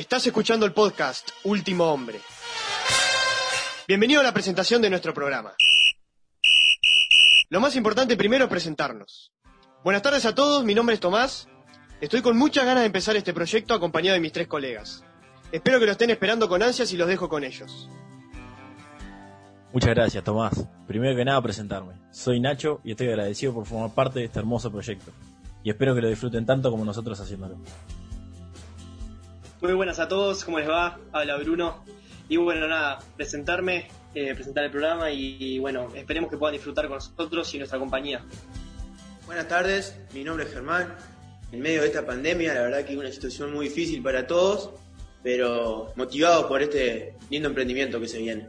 Estás escuchando el podcast Último Hombre. Bienvenido a la presentación de nuestro programa. Lo más importante primero es presentarnos. Buenas tardes a todos, mi nombre es Tomás. Estoy con muchas ganas de empezar este proyecto acompañado de mis tres colegas. Espero que lo estén esperando con ansias y los dejo con ellos. Muchas gracias, Tomás. Primero que nada, presentarme. Soy Nacho y estoy agradecido por formar parte de este hermoso proyecto. Y espero que lo disfruten tanto como nosotros haciéndolo. Muy buenas a todos, ¿cómo les va? Habla Bruno. Y bueno, nada, presentarme, eh, presentar el programa y, y, bueno, esperemos que puedan disfrutar con nosotros y nuestra compañía. Buenas tardes, mi nombre es Germán. En medio de esta pandemia, la verdad que es una situación muy difícil para todos, pero motivados por este lindo emprendimiento que se viene.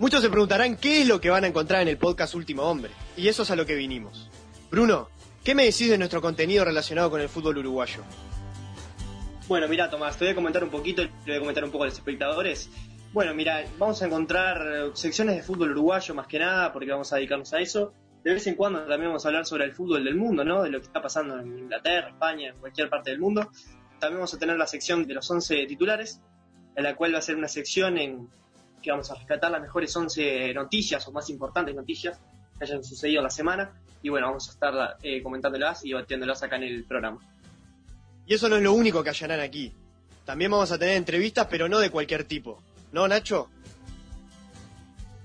Muchos se preguntarán qué es lo que van a encontrar en el podcast Último Hombre, y eso es a lo que vinimos. Bruno, ¿qué me decís de nuestro contenido relacionado con el fútbol uruguayo? Bueno, mira, Tomás, te voy a comentar un poquito, te voy a comentar un poco a los espectadores. Bueno, mira, vamos a encontrar secciones de fútbol uruguayo más que nada, porque vamos a dedicarnos a eso. De vez en cuando también vamos a hablar sobre el fútbol del mundo, ¿no? De lo que está pasando en Inglaterra, España, en cualquier parte del mundo. También vamos a tener la sección de los 11 titulares, en la cual va a ser una sección en que vamos a rescatar las mejores 11 noticias o más importantes noticias que hayan sucedido la semana. Y bueno, vamos a estar eh, comentándolas y batiéndolas acá en el programa. Y eso no es lo único que hallarán aquí. También vamos a tener entrevistas, pero no de cualquier tipo. ¿No, Nacho?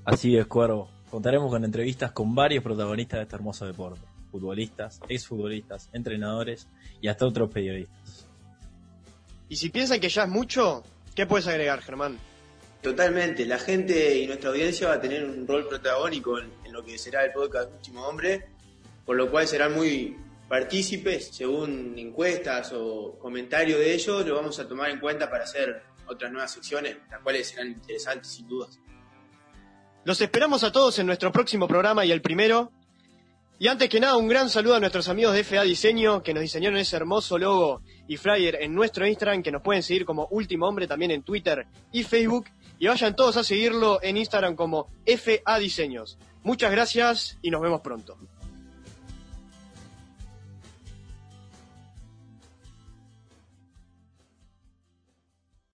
Así es, Cuervo. Contaremos con entrevistas con varios protagonistas de este hermoso deporte. Futbolistas, exfutbolistas, entrenadores y hasta otros periodistas. Y si piensan que ya es mucho, ¿qué puedes agregar, Germán? Totalmente, la gente y nuestra audiencia va a tener un rol protagónico en, en, lo que será el podcast Último Hombre, por lo cual serán muy partícipes, según encuestas o comentarios de ellos, lo vamos a tomar en cuenta para hacer otras nuevas secciones, las cuales serán interesantes sin dudas. Los esperamos a todos en nuestro próximo programa y el primero. Y antes que nada, un gran saludo a nuestros amigos de FA Diseño que nos diseñaron ese hermoso logo y flyer en nuestro Instagram, que nos pueden seguir como Último Hombre también en Twitter y Facebook. Y vayan todos a seguirlo en Instagram como FA Diseños. Muchas gracias y nos vemos pronto.